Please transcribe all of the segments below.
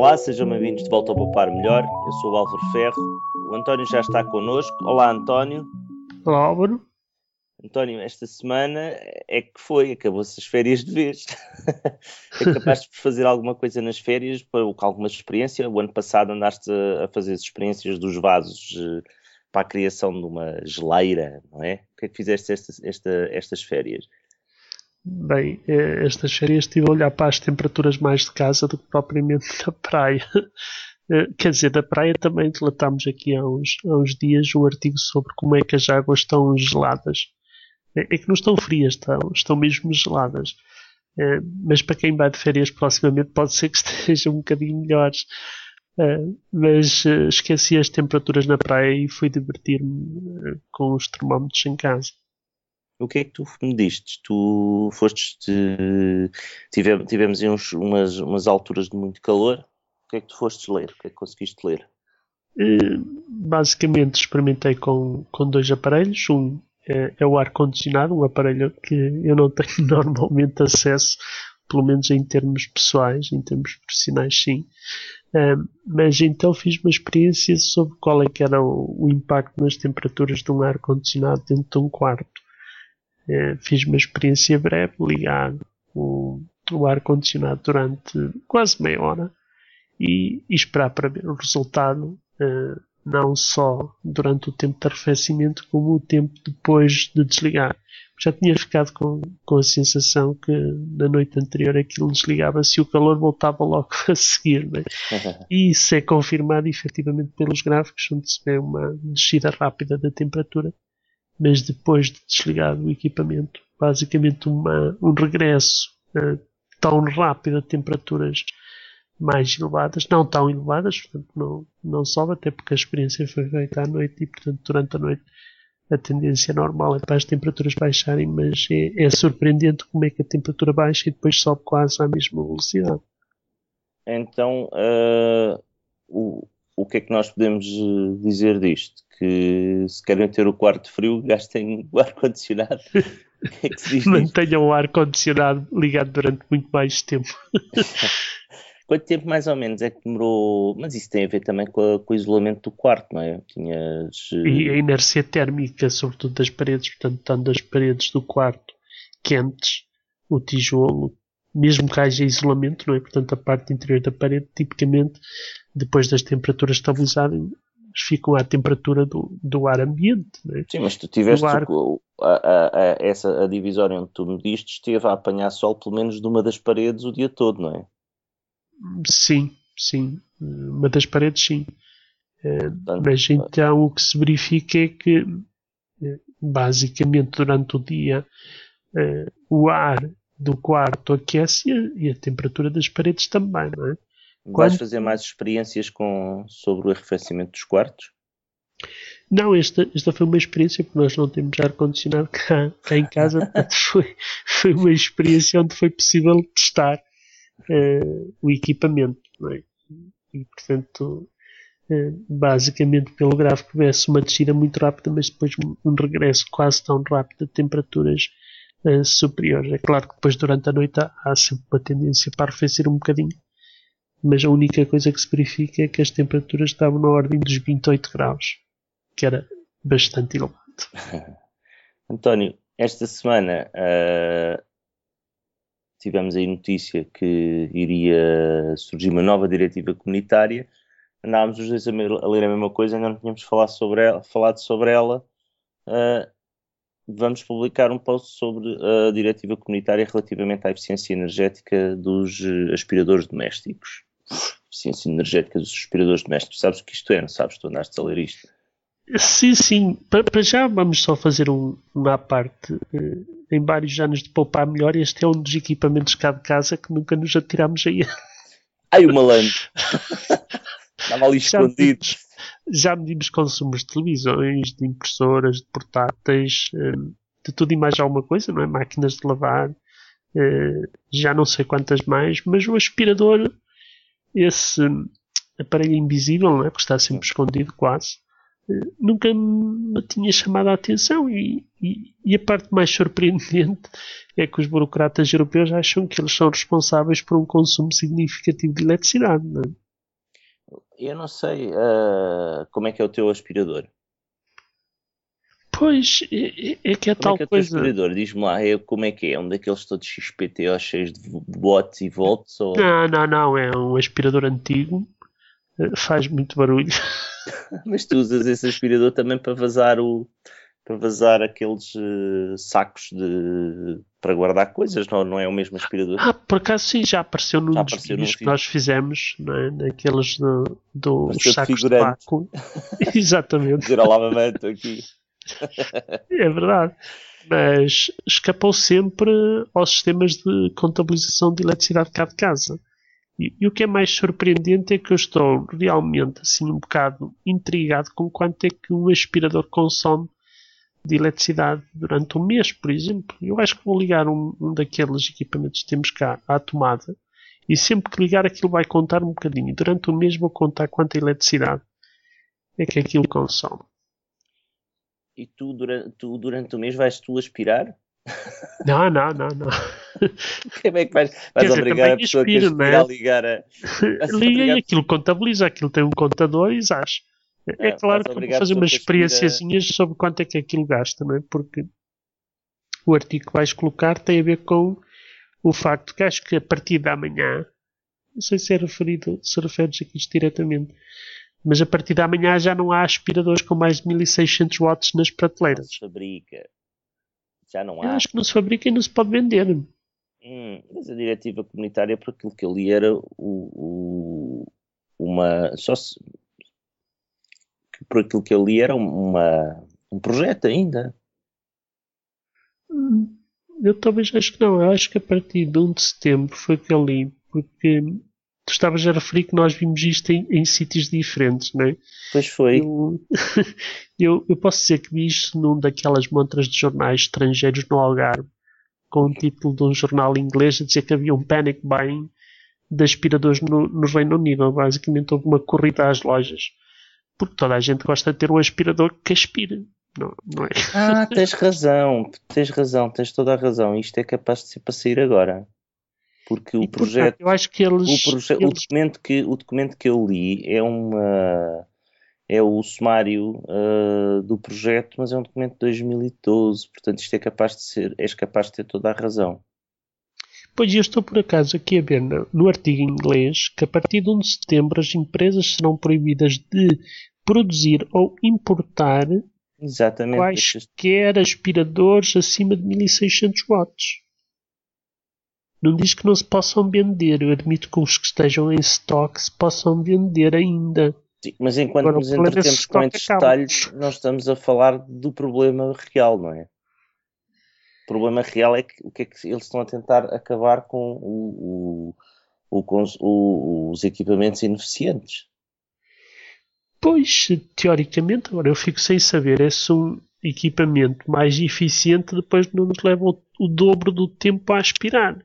Olá, sejam bem-vindos de volta ao Poupar Melhor. Eu sou o Álvaro Ferro. O António já está connosco. Olá, António. Olá, Álvaro. António, esta semana é que foi, acabou-se as férias de vez. é capaz de fazer alguma coisa nas férias, com alguma experiência? O ano passado andaste a fazer as experiências dos vasos eh, para a criação de uma geleira, não é? O que é que fizeste esta, esta, estas férias? Bem, eh, estas férias estive a olhar para as temperaturas mais de casa do que propriamente da praia. Eh, quer dizer, da praia também relatámos aqui há uns, há uns dias um artigo sobre como é que as águas estão geladas. É, é que não estão frias, estão, estão mesmo geladas. É, mas para quem vai de férias proximamente pode ser que estejam um bocadinho melhores. É, mas esqueci as temperaturas na praia e fui divertir-me com os termómetros em casa. O que é que tu me diste? Tu foste. Tive, tivemos uns, umas, umas alturas de muito calor. O que é que tu foste ler? O que é que conseguiste ler? Basicamente experimentei com, com dois aparelhos. Um é, é o ar-condicionado, um aparelho que eu não tenho normalmente acesso, pelo menos em termos pessoais, em termos profissionais, sim. Uh, mas então fiz uma experiência sobre qual é que era o, o impacto nas temperaturas de um ar-condicionado dentro de um quarto. Uh, fiz uma experiência breve, ligar o, o ar-condicionado durante quase meia hora e, e, esperar para ver o resultado. Uh, não só durante o tempo de arrefecimento, como o tempo depois de desligar. Já tinha ficado com, com a sensação que na noite anterior aquilo desligava-se e o calor voltava logo a seguir. Né? E isso é confirmado efetivamente pelos gráficos, onde se vê uma descida rápida da temperatura, mas depois de desligado o equipamento, basicamente uma, um regresso uh, tão rápido a temperaturas mais elevadas, não tão elevadas, portanto não, não sobe, até porque a experiência foi feita à noite e portanto durante a noite a tendência normal é para as temperaturas baixarem, mas é, é surpreendente como é que a temperatura baixa e depois sobe quase à mesma velocidade. Então, uh, o, o que é que nós podemos eh, dizer disto? Que se querem ter o quarto frio, gastem o ar-condicionado. é Mantenham o ar-condicionado ligado durante muito mais tempo. Quanto tempo mais ou menos é que demorou? Mas isso tem a ver também com, a, com o isolamento do quarto, não é? Tinhas... E a inércia térmica, sobretudo das paredes, portanto, estando as paredes do quarto quentes, o tijolo, mesmo que haja isolamento, não é? Portanto, a parte interior da parede, tipicamente, depois das temperaturas estabilizarem, ficam à temperatura do, do ar ambiente. É? Sim, mas tu tiveste ar... a, a, a, essa a divisória onde tu me diste esteve a apanhar sol pelo menos de uma das paredes o dia todo, não é? Sim, sim. Uma das paredes, sim. Eh, mas então o que se verifica é que, eh, basicamente, durante o dia, eh, o ar do quarto aquece e a temperatura das paredes também, não é? Vais Quando... fazer mais experiências com, sobre o arrefecimento dos quartos? Não, esta, esta foi uma experiência, porque nós não temos ar-condicionado cá, cá em casa, portanto foi, foi uma experiência onde foi possível testar uh, o equipamento. É? E, portanto, uh, basicamente, pelo gráfico, vê-se uma descida muito rápida, mas depois um regresso quase tão rápido de temperaturas uh, superiores. É claro que depois, durante a noite, há, há sempre uma tendência para arrefecer um bocadinho, mas a única coisa que se verifica é que as temperaturas estavam na ordem dos 28 graus, que era bastante elevado. António, esta semana uh, tivemos aí notícia que iria surgir uma nova diretiva comunitária, andávamos os dois a, ler a mesma coisa, ainda não tínhamos falado sobre ela. Falado sobre ela. Uh, vamos publicar um post sobre a diretiva comunitária relativamente à eficiência energética dos aspiradores domésticos. Eficiência energética dos aspiradores domésticos. Sabes o que isto é, não sabes? Tu andaste a ler isto. Sim, sim. Para já vamos só fazer um, uma parte. Uh, em vários anos de poupar melhor, este é um dos equipamentos cá de casa que nunca nos atirámos aí. Ai, o malandro! Estava ali escondido. Já medimos consumos de televisões, de impressoras, de portáteis, uh, de tudo e mais alguma coisa, não é? Máquinas de lavar, uh, já não sei quantas mais, mas o aspirador, esse aparelho invisível, não é? Porque está sempre escondido quase nunca me tinha chamado a atenção e, e, e, a parte mais surpreendente é que os burocratas europeus acham que eles são responsáveis por um consumo significativo de eletricidade. Eu não sei uh, como é que é o teu aspirador. Pois, é, é que é como tal é que é o coisa. aspirador? Diz-me lá, é, como é que é? É um daqueles todos XPTO cheios de watts e volts? Ou... Não, não, não, é um aspirador antigo, eh, faz muito barulho. Mas tu usas esse aspirador também para vazar o para vazar aqueles uh, sacos de para guardar coisas, não, não é o mesmo aspirador? Ah, por acaso sim, já apareceu num Já dos apareceu vídeos que nós fizemos, não é? naqueles do, do sacos de vácuo. Exatamente. Dizer mamãe, estou aqui. É verdade. Mas escapou sempre aos sistemas de contabilização de eletricidade cá de casa. E, e o que é mais surpreendente é que eu estou realmente assim um bocado intrigado com quanto é que um aspirador consome de eletricidade durante um mês, por exemplo. Eu acho que vou ligar um, um daqueles equipamentos que temos cá à tomada e sempre que ligar aquilo vai contar um bocadinho. Durante o mês vou contar quanta eletricidade é que aquilo consome. E tu durante, tu, durante o mês vais tu aspirar? Não, não, não, não. Como é que vais, vais dizer, obrigar a pessoa que aspira não é? a ligar a. Liga e aquilo contabiliza, aquilo tem um contador e acho. É, É, claro vais que vou fazer umas aspira- experiênciazinhas sobre quanto é que aquilo gasta, não é? Porque o artigo que vais colocar tem a ver com o facto que acho que a partir da manhã, não sei se é referido, se referes aqui isto diretamente, mas a partir da manhã já não há aspiradores com mais de 1600 watts nas Não prateleiras. se fabrica. Já não Eu há. acho que não se fabrica e não se pode vender. Hum, mas a diretiva comunitária, por aquilo que eu li, era o, o- uma. Só se. Por aquilo que eu li, era uma, um projeto ainda. Hum, Eu talvez acho que não. Eu acho que a partir de 1 de setembro foi que eu li, porque tu estavas a referir que nós vimos isto em, em sítios diferentes, não é? Pois foi. Eu, eu, eu posso dizer que vi isto num daquelas montras de jornais estrangeiros no Algarve, com o título de um jornal inglês a dizer que havia um panic buying de aspiradores no, no Reino Unido. Basicamente houve uma corrida às lojas. Porque toda a gente gosta de ter um aspirador que aspira. Não, não é? Ah, tens razão, tens razão, tens toda a razão. Isto é capaz de ser para sair agora. Porque o E, portanto, projeto, eu acho que eles, o, proje- o eles documento que, o documento que eu li é uma é o sumário ah, do projeto, mas é um documento de 2012, portanto isto é capaz de ser, és capaz de ter toda a razão. Pois eu estou por acaso aqui a ver no, no artigo em inglês que a partir de 1 de setembro as empresas serão proibidas de produzir ou importar Exatamente. Quaisquer aspiradores acima de 1600 watts. Não diz que não se possam vender. Eu admito que os que estejam em stock se possam vender ainda. Sim, mas enquanto Agora, nos entretemos com estoque estes detalhes, nós estamos a falar do problema real, não é? O problema real é que o que é que eles estão a tentar acabar com o- o- o- os equipamentos ineficientes. Pois, teoricamente, agora eu fico sem saber é se um equipamento mais eficiente depois não nos leva o, o dobro do tempo a aspirar.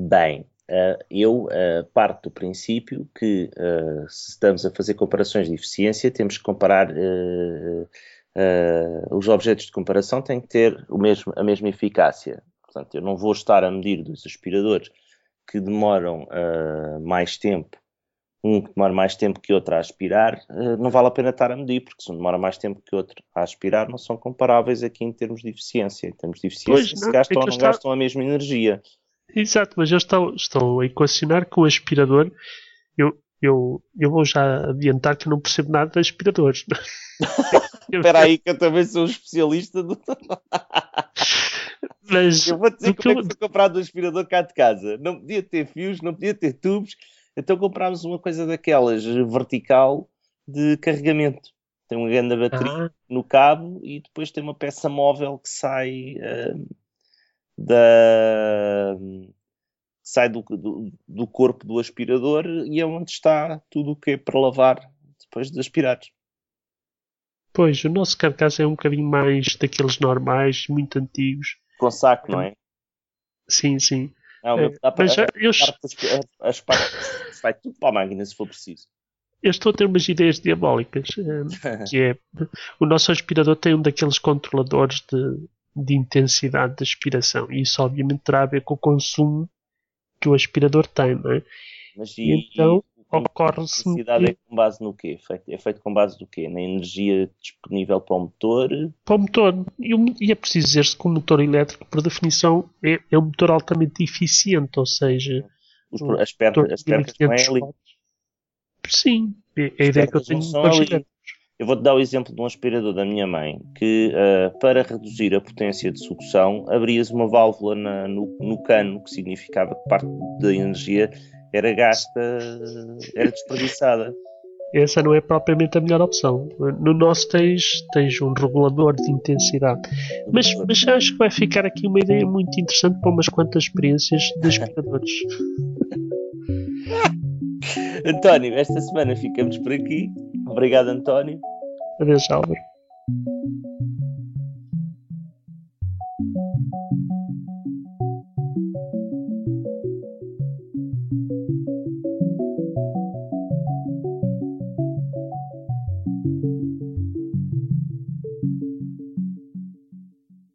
Bem, eh, eu eh, parto do princípio que eh, se estamos a fazer comparações de eficiência, temos que comparar os objetos de comparação têm que ter o mesmo, a mesma eficácia. Portanto, eu não vou estar a medir dos aspiradores que demoram eh, mais tempo, um que demora mais tempo que outro a aspirar, eh, não vale a pena estar a medir, porque se um demora mais tempo que outro a aspirar, não são comparáveis aqui em termos de eficiência. Em termos de eficiência, Pois, se não, gastam é ou não estava- gastam a mesma energia. Exato, mas eu estou, estou a equacionar com o aspirador. Eu, eu, eu vou já adiantar que não percebo nada de aspiradores. Espera aí que eu também sou um especialista do... Mas Eu vou dizer como é eu- que foi comprado um aspirador cá de casa. Não podia ter fios, não podia ter tubos, então comprámos uma coisa daquelas vertical de carregamento. Tem uma grande bateria Ah, no cabo e depois tem uma peça móvel que sai ah, da sai do, do, do corpo do aspirador e é onde está tudo o que é para lavar depois de aspirar. pois, o nosso carcaça é um bocadinho mais daqueles normais, muito antigos. Com saco, não é? Sim, sim. Não, É, para- mas já- eu, parte das- as partes vai tudo para a máquina se for preciso. eu estou a ter umas ideias diabólicas. eh, que é o nosso aspirador tem um daqueles controladores de, de intensidade de aspiração e isso obviamente terá a ver com o consumo que o aspirador tem, não é? Mas e, Então- e ocorre-se. A eletricidade é com base no quê? É feito com base do quê? Na energia disponível para o motor? Para o motor. E, e é preciso dizer-se que o motor elétrico, por definição, é, é um motor altamente eficiente, ou seja. Os, as, pernas, as pernas não é ali. Sim, é, é a ideia que eu tenho eu vou-te dar o exemplo de um aspirador da minha mãe que, uh, para reduzir a potência de sucção, abrias uma válvula na, no, no, cano, que significava que parte da energia era gasta, era desperdiçada. Essa não é propriamente a melhor opção. No nosso tens, tens um regulador de intensidade. Mas, mas acho que vai ficar aqui uma ideia muito interessante para umas quantas experiências de aspiradores. António, esta semana ficamos por aqui. Obrigado, António. Adeus, Álvaro.